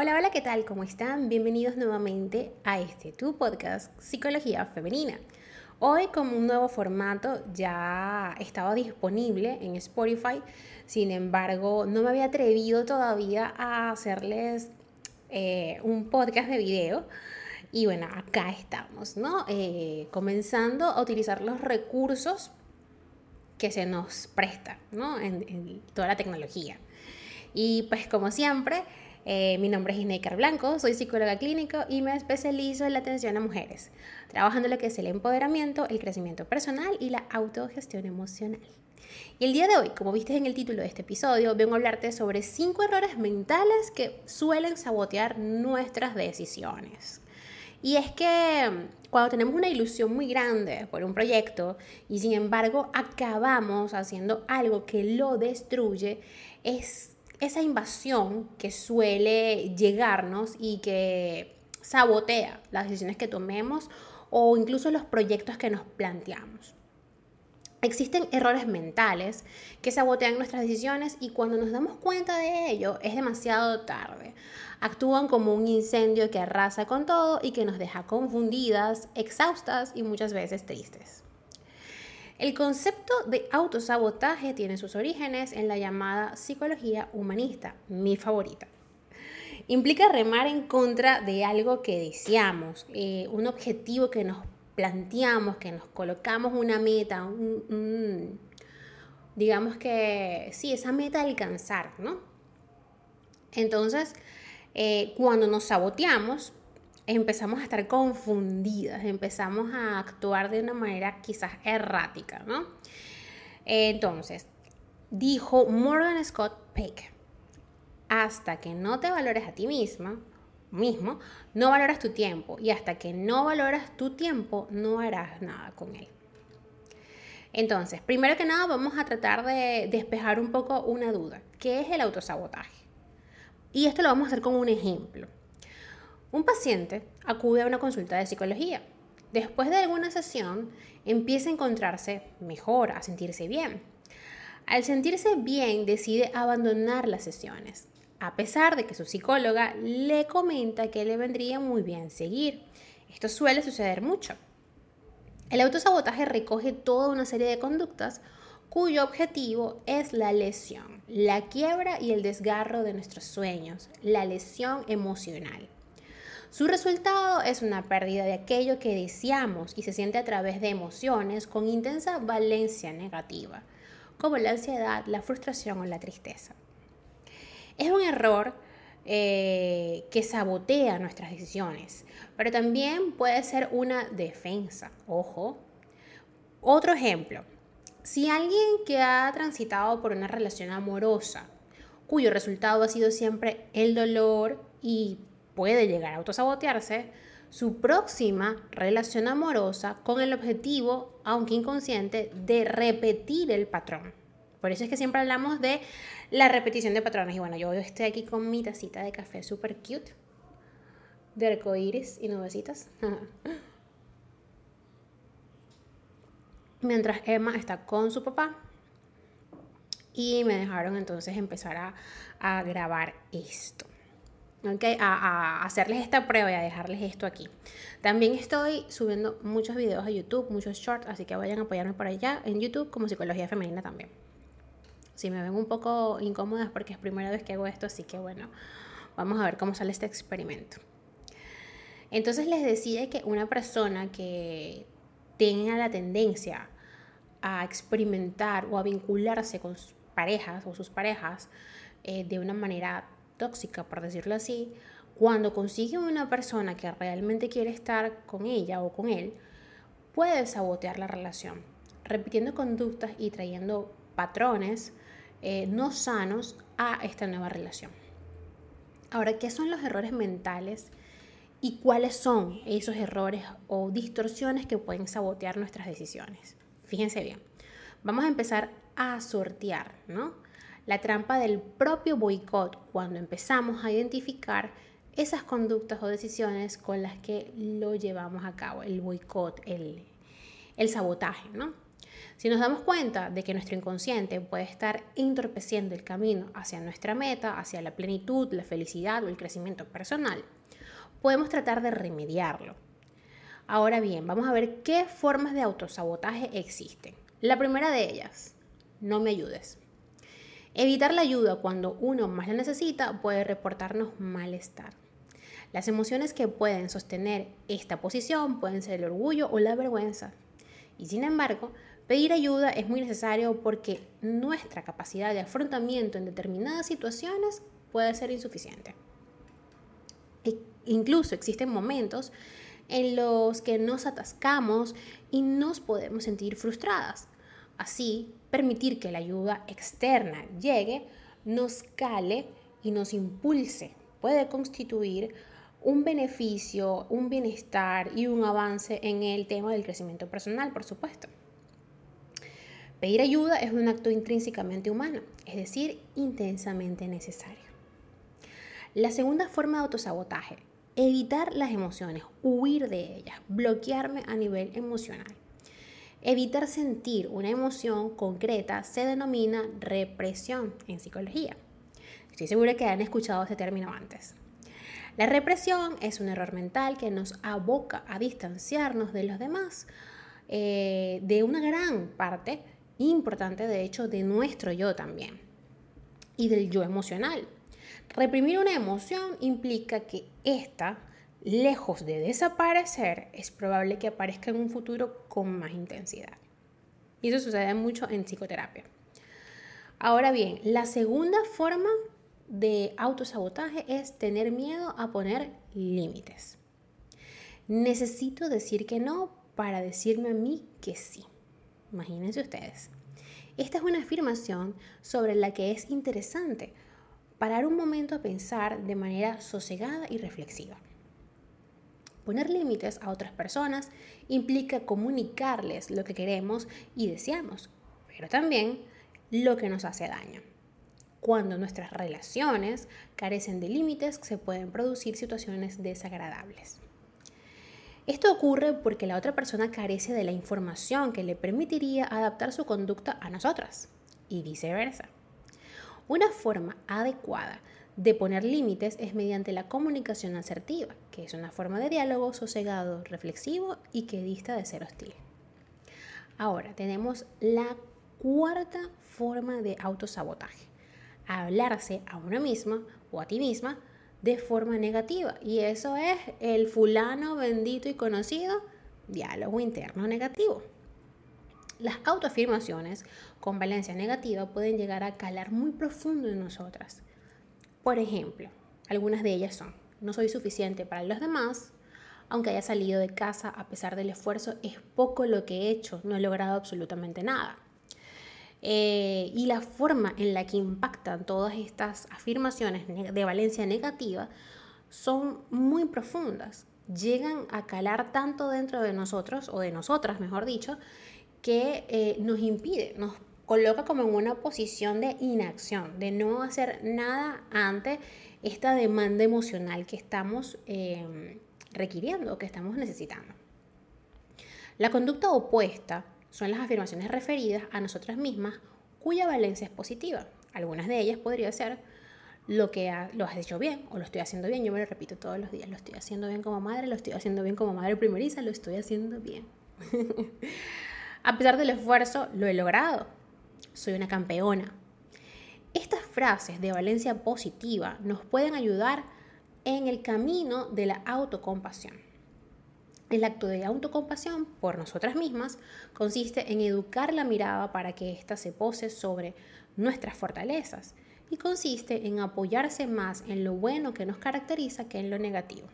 Hola, hola, ¿qué tal? ¿Cómo están? Bienvenidos nuevamente a este tu podcast Psicología Femenina. Hoy con un nuevo formato ya estaba disponible en Spotify, sin embargo no me había atrevido todavía a hacerles eh, un podcast de video. Y bueno, acá estamos, ¿no? Eh, comenzando a utilizar los recursos que se nos prestan, ¿no? En, en toda la tecnología. Y pues como siempre, eh, mi nombre es Inecar Blanco, soy psicóloga clínico y me especializo en la atención a mujeres, trabajando lo que es el empoderamiento, el crecimiento personal y la autogestión emocional. Y el día de hoy, como viste en el título de este episodio, vengo a hablarte sobre cinco errores mentales que suelen sabotear nuestras decisiones. Y es que mm, cuando tenemos una ilusión muy grande por un proyecto y sin embargo acabamos haciendo algo que lo destruye, es esa invasión que suele llegarnos y que sabotea las decisiones que tomemos o incluso los proyectos que nos planteamos. Existen errores mentales que sabotean nuestras decisiones y cuando nos damos cuenta de ello es demasiado tarde. Actúan como un incendio que arrasa con todo y que nos deja confundidas, exhaustas y muchas veces tristes. El concepto de autosabotaje tiene sus orígenes en la llamada psicología humanista, mi favorita. Implica remar en contra de algo que deseamos, eh, un objetivo que nos planteamos, que nos colocamos una meta, digamos que sí, esa meta alcanzar, ¿no? Entonces, eh, cuando nos saboteamos, empezamos a estar confundidas, empezamos a actuar de una manera quizás errática, ¿no? Entonces, dijo Morgan Scott Peck, hasta que no te valores a ti mismo, no valoras tu tiempo y hasta que no valoras tu tiempo, no harás nada con él. Entonces, primero que nada, vamos a tratar de despejar un poco una duda. ¿Qué es el autosabotaje? Y esto lo vamos a hacer con un ejemplo. Un paciente acude a una consulta de psicología. Después de alguna sesión, empieza a encontrarse mejor, a sentirse bien. Al sentirse bien, decide abandonar las sesiones, a pesar de que su psicóloga le comenta que le vendría muy bien seguir. Esto suele suceder mucho. El autosabotaje recoge toda una serie de conductas cuyo objetivo es la lesión, la quiebra y el desgarro de nuestros sueños, la lesión emocional. Su resultado es una pérdida de aquello que deseamos y se siente a través de emociones con intensa valencia negativa, como la ansiedad, la frustración o la tristeza. Es un error eh, que sabotea nuestras decisiones, pero también puede ser una defensa. Ojo. Otro ejemplo. Si alguien que ha transitado por una relación amorosa, cuyo resultado ha sido siempre el dolor y puede llegar a autosabotearse su próxima relación amorosa con el objetivo, aunque inconsciente, de repetir el patrón. Por eso es que siempre hablamos de la repetición de patrones. Y bueno, yo estoy aquí con mi tacita de café super cute, de arcoíris y nubecitas. Mientras Emma está con su papá. Y me dejaron entonces empezar a, a grabar esto. Okay, a, hacerles esta prueba y a dejarles esto aquí. También estoy subiendo muchos videos a YouTube, muchos shorts, así que vayan a apoyarme por allá en YouTube como Psicología Femenina también. Si me ven un poco incómodas porque es primera vez que hago esto, así que bueno, vamos a ver cómo sale este experimento. Entonces les decía que una persona que tenga la tendencia a experimentar o a vincularse con sus parejas o sus parejas eh, de una manera tóxica, por decirlo así, cuando consigue una persona que realmente quiere estar con ella o con él, puede sabotear la relación, repitiendo conductas y trayendo patrones eh, no sanos a esta nueva relación. Ahora, ¿qué son los errores mentales y cuáles son esos errores o distorsiones que pueden sabotear nuestras decisiones? Fíjense bien, vamos a empezar a sortear, ¿no? La trampa del propio boicot cuando empezamos a identificar esas conductas o decisiones con las que lo llevamos a cabo, el boicot, el, sabotaje, ¿no? Si nos damos cuenta de que nuestro inconsciente puede estar entorpeciendo el camino hacia nuestra meta, hacia la plenitud, la felicidad o el crecimiento personal, podemos tratar de remediarlo. Ahora bien, vamos a ver qué formas de autosabotaje existen. La primera de ellas, no me ayudes. Evitar la ayuda cuando uno más la necesita puede reportarnos malestar. Las emociones que pueden sostener esta posición pueden ser el orgullo o la vergüenza. Y sin embargo, pedir ayuda es muy necesario porque nuestra capacidad de afrontamiento en determinadas situaciones puede ser insuficiente. E incluso existen momentos en los que nos atascamos y nos podemos sentir frustradas. Así, permitir que la ayuda externa llegue, nos cale y nos impulse puede constituir un beneficio, un bienestar y un avance en el tema del crecimiento personal, por supuesto. Pedir ayuda es un acto intrínsecamente humano, es decir, intensamente necesario. La segunda forma de autosabotaje, evitar las emociones, huir de ellas, bloquearme a nivel emocional. Evitar sentir una emoción concreta se denomina represión en psicología. Estoy segura que han escuchado ese término antes. La represión es un error mental que nos aboca a distanciarnos de los demás, eh, de una gran parte importante, de hecho, de nuestro yo también, y del yo emocional. Reprimir una emoción implica que ésta lejos de desaparecer, es probable que aparezca en un futuro con más intensidad. Y eso sucede mucho en psicoterapia. Ahora bien, la segunda forma de autosabotaje es tener miedo a poner límites. Necesito decir que no para decirme a mí que sí. Imagínense ustedes. Esta es una afirmación sobre la que es interesante parar un momento a pensar de manera sosegada y reflexiva. Poner límites a otras personas implica comunicarles lo que queremos y deseamos, pero también lo que nos hace daño. Cuando nuestras relaciones carecen de límites, se pueden producir situaciones desagradables. Esto ocurre porque la otra persona carece de la información que le permitiría adaptar su conducta a nosotras y viceversa. Una forma adecuada de poner límites es mediante la comunicación asertiva, que es una forma de diálogo sosegado, reflexivo y que dista de ser hostil. Ahora tenemos la cuarta forma de autosabotaje, hablarse a una misma o a ti misma de forma negativa. Y eso es el fulano bendito y conocido diálogo interno negativo. Las autoafirmaciones con valencia negativa pueden llegar a calar muy profundo en nosotras por ejemplo, algunas de ellas son, no soy suficiente para los demás, aunque haya salido de casa a pesar del esfuerzo, es poco lo que he hecho, no he logrado absolutamente nada. Eh, y la forma en la que impactan todas estas afirmaciones de valencia negativa son muy profundas, llegan a calar tanto dentro de nosotros, o de nosotras, mejor dicho, que eh, nos impide, nos coloca como en una posición de inacción, de no hacer nada ante esta demanda emocional que estamos em, requiriendo, que estamos necesitando. La conducta opuesta son las afirmaciones referidas a nosotras mismas cuya valencia es positiva. Algunas de ellas podría ser lo que lo has hecho bien o lo estoy haciendo bien. Yo me lo repito todos los días, lo estoy haciendo bien como madre, lo estoy haciendo bien como madre primeriza, lo estoy haciendo bien. a pesar del esfuerzo, lo he logrado soy una campeona. Estas frases de valencia positiva nos pueden ayudar en el camino de la autocompasión. El acto de autocompasión por nosotras mismas consiste en educar la mirada para que ésta se pose sobre nuestras fortalezas y consiste en apoyarse más en lo bueno que nos caracteriza que en lo negativo.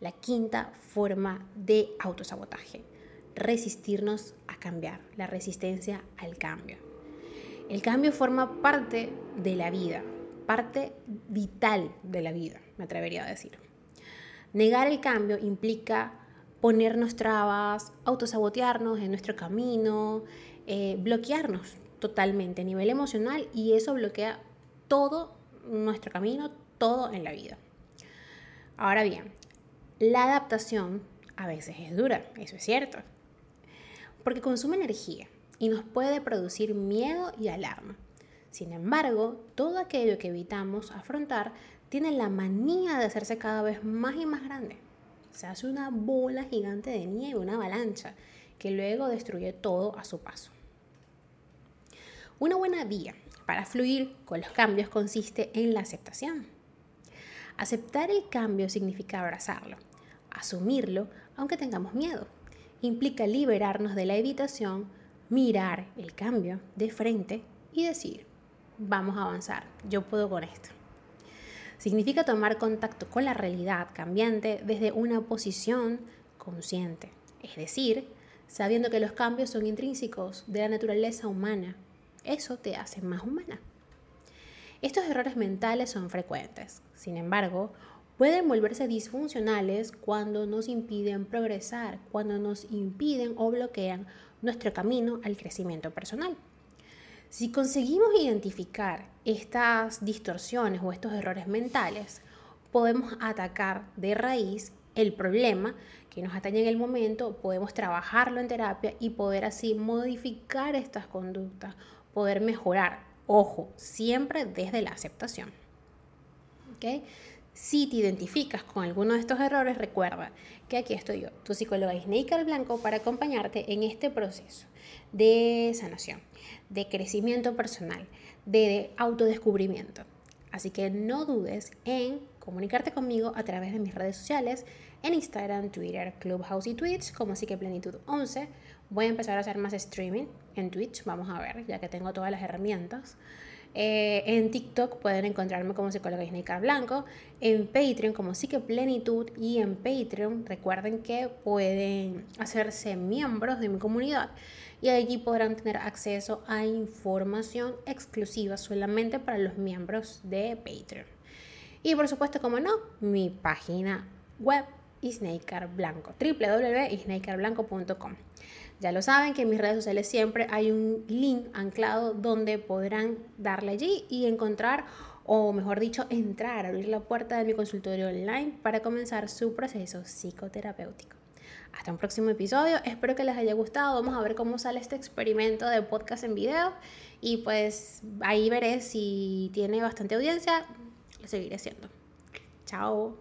La quinta forma de autosabotaje resistirnos a cambiar, la resistencia al cambio. El cambio forma parte de la vida, parte vital de la vida, me atrevería a decir. Negar el cambio implica ponernos trabas, autosabotearnos en nuestro camino, eh, bloquearnos totalmente a nivel emocional y eso bloquea todo nuestro camino, todo en la vida. Ahora bien, la adaptación a veces es dura, eso es cierto porque consume energía y nos puede producir miedo y alarma. Sin embargo, todo aquello que evitamos afrontar tiene la manía de hacerse cada vez más y más grande. Se hace una bola gigante de nieve, una avalancha, que luego destruye todo a su paso. Una buena vía para fluir con los cambios consiste en la aceptación. Aceptar el cambio significa abrazarlo, asumirlo aunque tengamos miedo. Implica liberarnos de la evitación, mirar el cambio de frente y decir, vamos a avanzar, yo puedo con esto. Significa tomar contacto con la realidad cambiante desde una posición consciente, es decir, sabiendo que los cambios son intrínsecos de la naturaleza humana. Eso te hace más humana. Estos errores mentales son frecuentes, sin embargo, pueden volverse disfuncionales cuando nos impiden progresar, cuando nos impiden o bloquean nuestro camino al crecimiento personal. Si conseguimos identificar estas distorsiones o estos errores mentales, podemos atacar de raíz el problema que nos atañe en el momento, podemos trabajarlo en terapia y poder así modificar estas conductas, poder mejorar. Ojo, siempre desde la aceptación. ¿Okay? Si te identificas con alguno de estos errores, recuerda que aquí estoy yo, tu psicóloga Isneikar Blanco, para acompañarte en este proceso de sanación, de crecimiento personal, de autodescubrimiento. Así que no dudes en comunicarte conmigo a través de mis redes sociales, en Instagram, Twitter, Clubhouse y Twitch, como así que Plenitud 11. Voy a empezar a hacer más streaming en Twitch, vamos a ver, ya que tengo todas las herramientas. Eh, en TikTok pueden encontrarme como psicóloga Isneikar Blanco, en Patreon como Psique Plenitud y en Patreon recuerden que pueden hacerse miembros de mi comunidad y allí podrán tener acceso a información exclusiva solamente para los miembros de Patreon. Y por supuesto, como no, mi página web Isneikar Blanco, www.isneikarblanco.com. Ya lo saben que en mis redes sociales siempre hay un link anclado donde podrán darle allí y encontrar, o mejor dicho, entrar, abrir la puerta de mi consultorio online para comenzar su proceso psicoterapéutico. Hasta un próximo episodio, espero que les haya gustado, vamos a ver cómo sale este experimento de podcast en video y pues ahí veré si tiene bastante audiencia, lo seguiré haciendo. Chao.